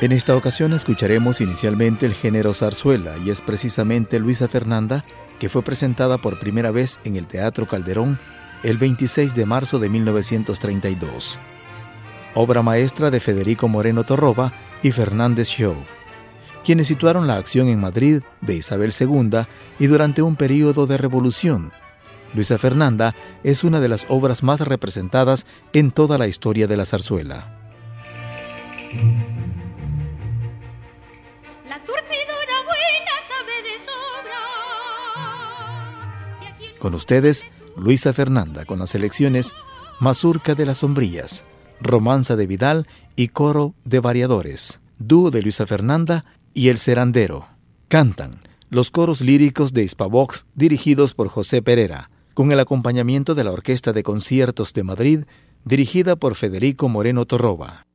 En esta ocasión escucharemos inicialmente el género zarzuela y es precisamente Luisa Fernanda que fue presentada por primera vez en el Teatro Calderón el 26 de marzo de 1932. Obra maestra de Federico Moreno Torroba y Fernández Show, quienes situaron la acción en Madrid de Isabel II y durante un periodo de revolución. Luisa Fernanda es una de las obras más representadas en toda la historia de la zarzuela. Con ustedes, Luisa Fernanda con las selecciones Mazurca de las Sombrillas, Romanza de Vidal y Coro de Variadores, Dúo de Luisa Fernanda y El Serandero. Cantan los coros líricos de Hispavox dirigidos por José Pereira, con el acompañamiento de la Orquesta de Conciertos de Madrid dirigida por Federico Moreno Torroba.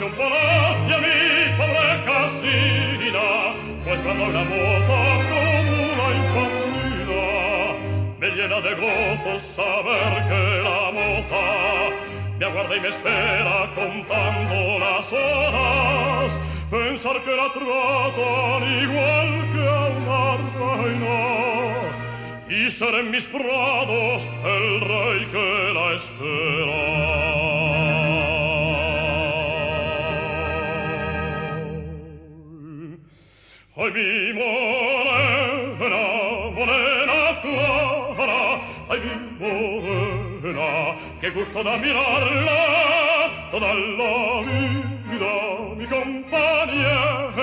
Parece un palacio mi pobre casina, pues cuando una moza como una infantila me llena de gozo saber que la moza me aguarda y me espera contando las horas pensar que la tratan igual que a una reina y ser en mis prados el rey que la espera. Qué gusto da mirarla toda la vida mi compañera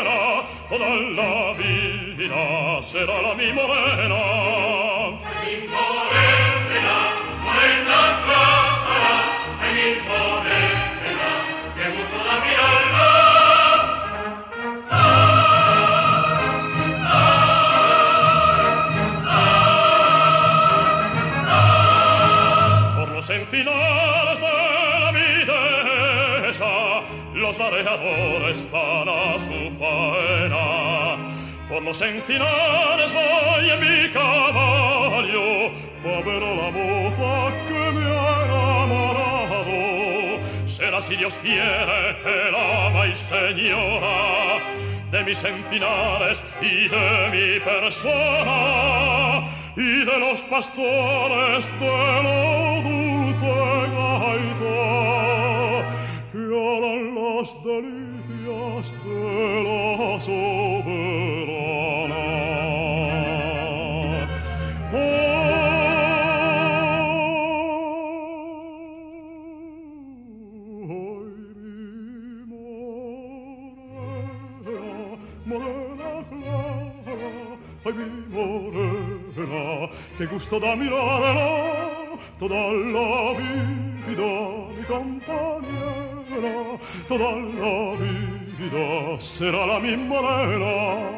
toda la vida será la mi morena los encinares voy en mi caballo, a ver a la moza que me ha enamorado. Será si Dios quiere el ama y señora de mis encinares y de mi persona y de los pastores de lo ay, mi morena, qué eh, gusto da mirarla eh, toda la vida, mi compañera, toda la vida será la mi morena.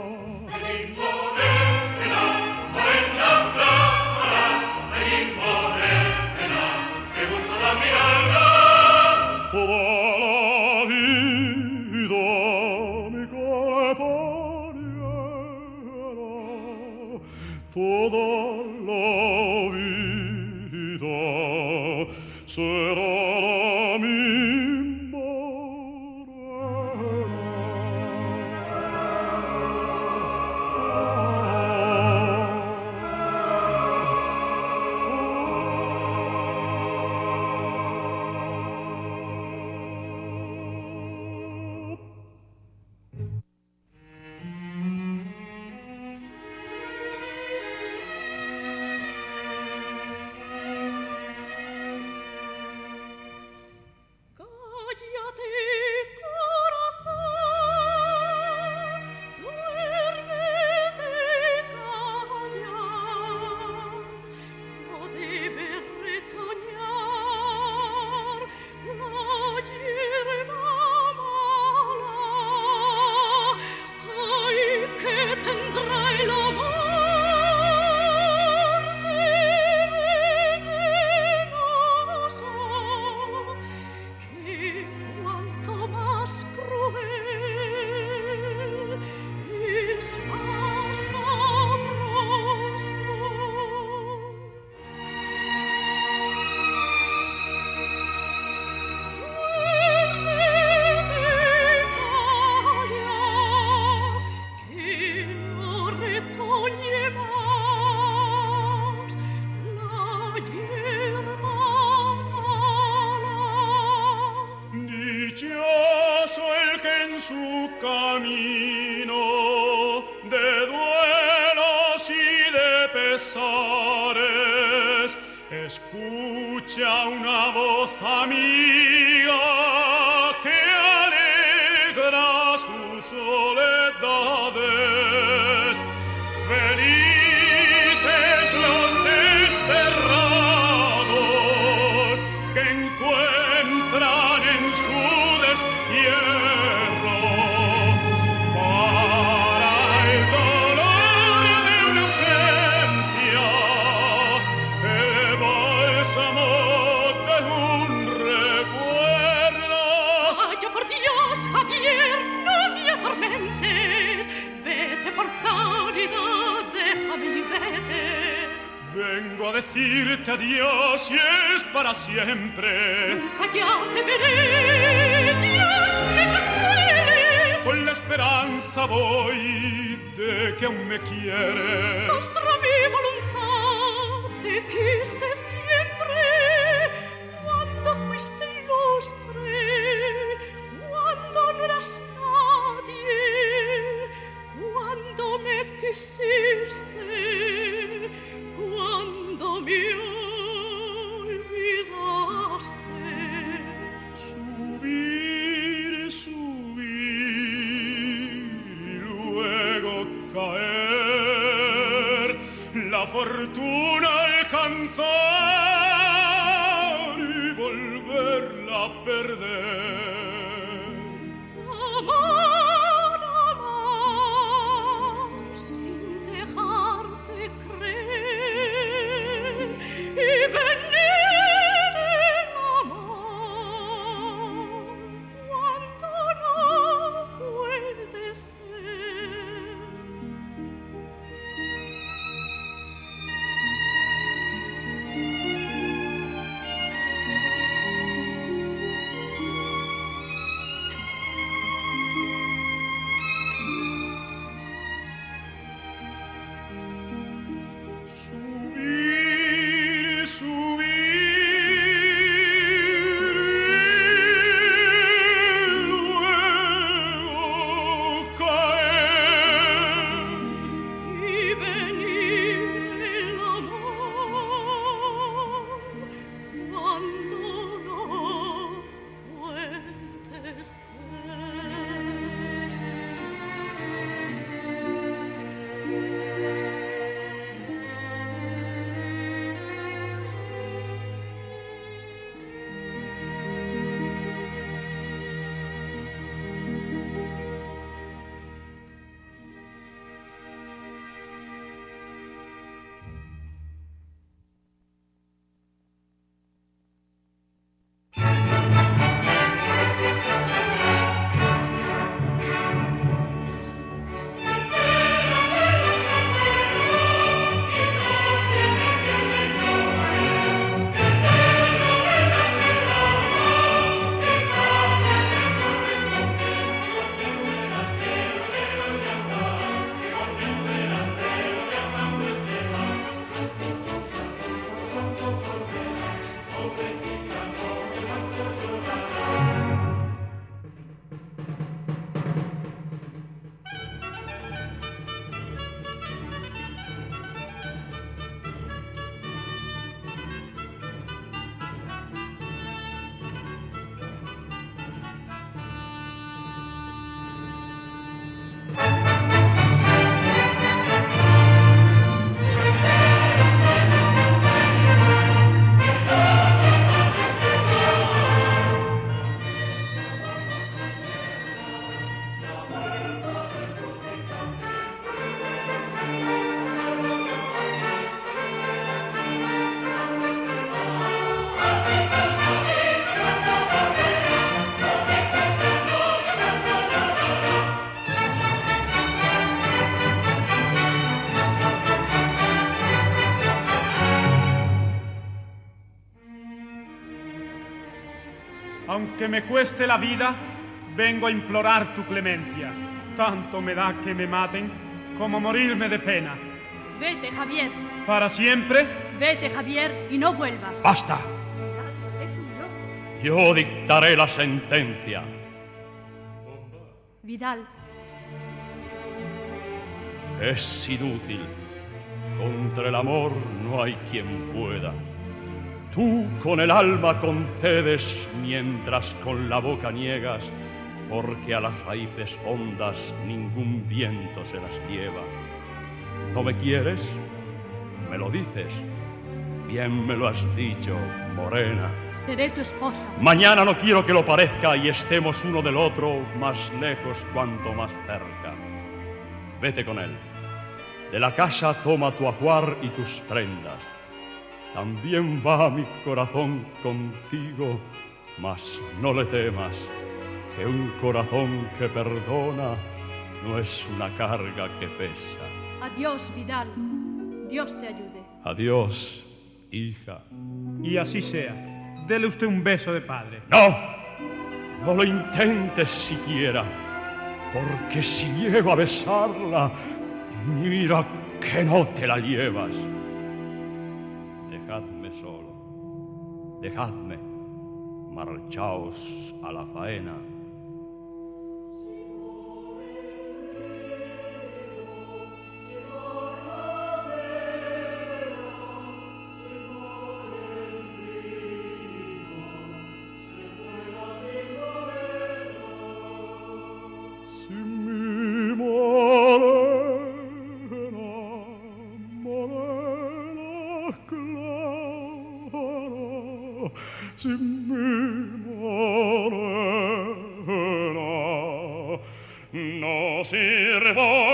Decirte adiós y es para siempre. Nunca ya te veré, Dios me consuele. Con la esperanza voy de que aún me quieres. Contra mi voluntad te quise siempre. Cuando fuiste ilustre, cuando no eras nadie, cuando me quisiste. Fortuna alcanzar y volverla a perder. Aunque me cueste la vida, vengo a implorar tu clemencia. Tanto me da que me maten como morirme de pena. Vete, Javier. ¿Para siempre? Vete, Javier, y no vuelvas. ¡Basta! Es un loco. Yo dictaré la sentencia. Vidal, Es inútil. Contra el amor no hay quien pueda. Tú con el alma concedes mientras con la boca niegas, porque a las raíces hondas ningún viento se las lleva. ¿No me quieres? Me lo dices. Bien me lo has dicho, morena. seré tu esposa. Mañana no quiero que lo parezca y estemos uno del otro más lejos cuanto más cerca. Vete con él. De la casa toma tu ajuar y tus prendas. También va mi corazón contigo, mas no le temas, que un corazón que perdona no es una carga que pesa. Adiós, Vidal. Dios te ayude. Adiós, hija. Y así sea. Dele usted un beso de padre. No, no lo intentes siquiera, porque si llego a besarla, mira que no te la llevas. Dejadme, marchaos a la faena. sinne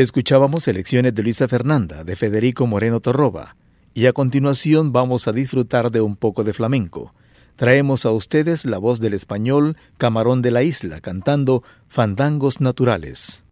Escuchábamos selecciones de Luisa Fernanda, de Federico Moreno Torroba, y a continuación vamos a disfrutar de un poco de flamenco. Traemos a ustedes la voz del español Camarón de la Isla cantando Fandangos Naturales.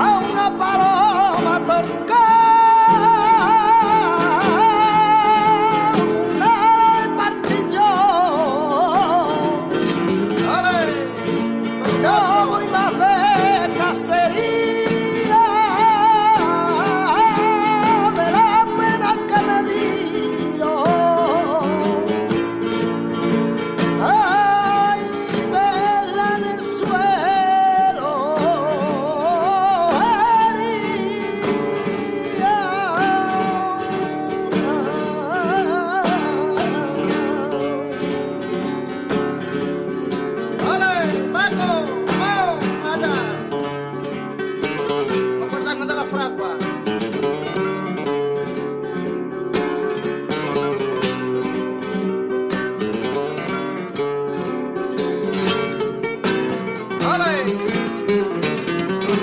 A una paloma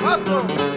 ¡Otro!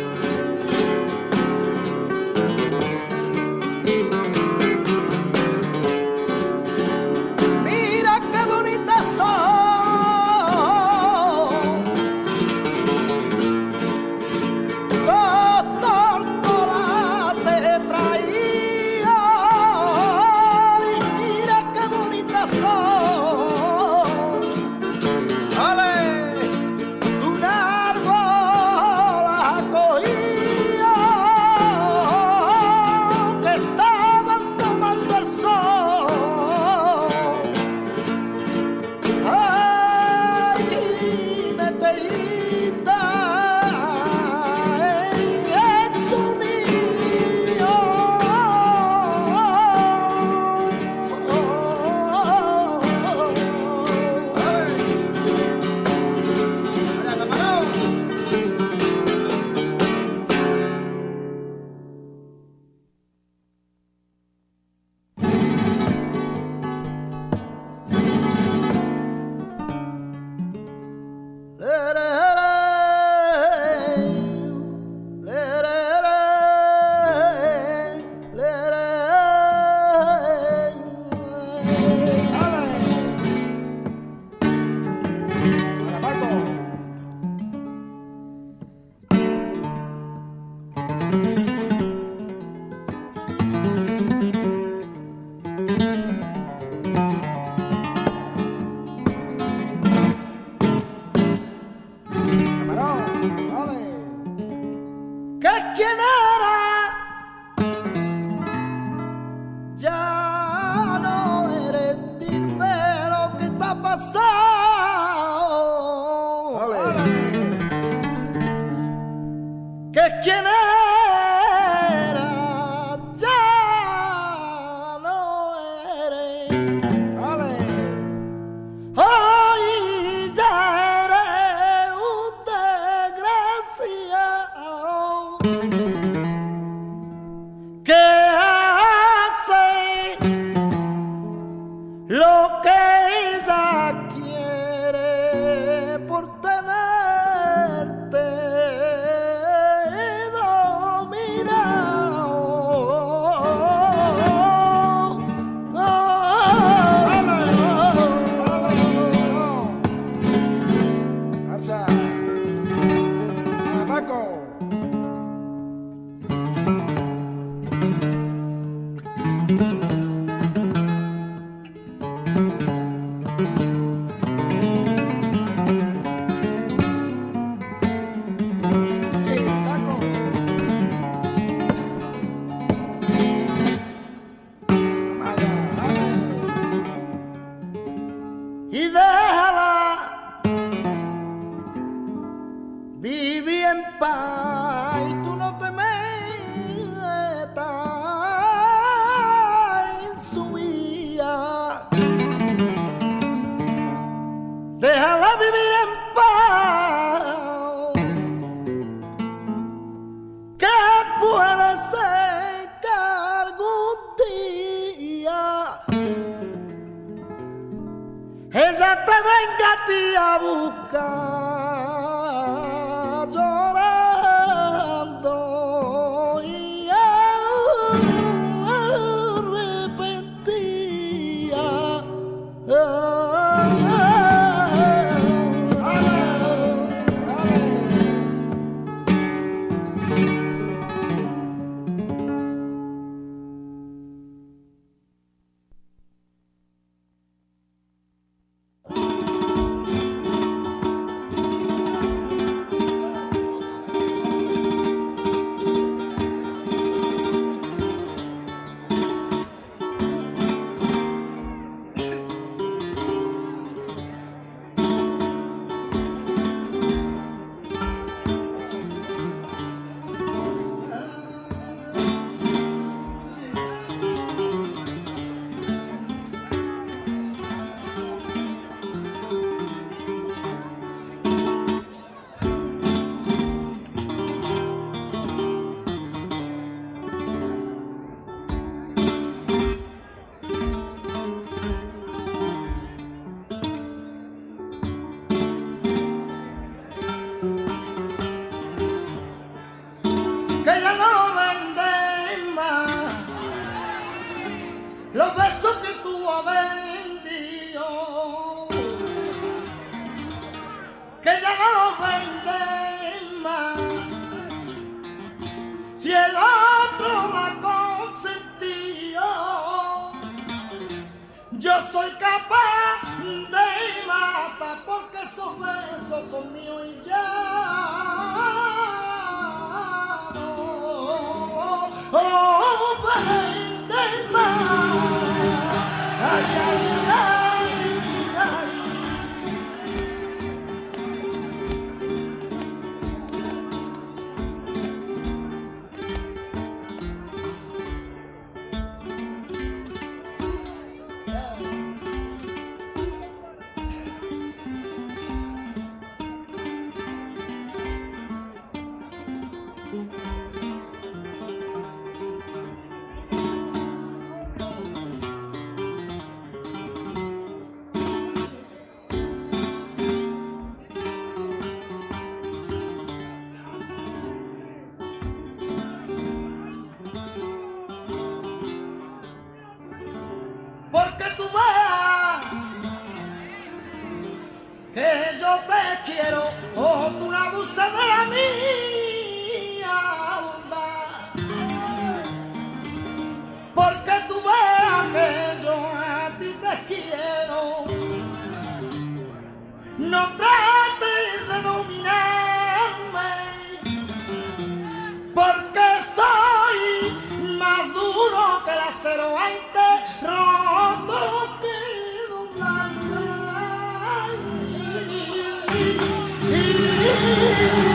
Get I? que ya no lo venden más. Los besos que tú has vendido, que ya no los venden más. Si el otro la consentió, yo soy capaz de matar porque esos besos son míos y ya. Thank you.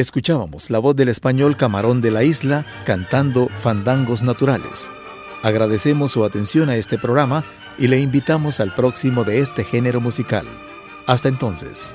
Escuchábamos la voz del español Camarón de la Isla cantando Fandangos Naturales. Agradecemos su atención a este programa y le invitamos al próximo de este género musical. Hasta entonces.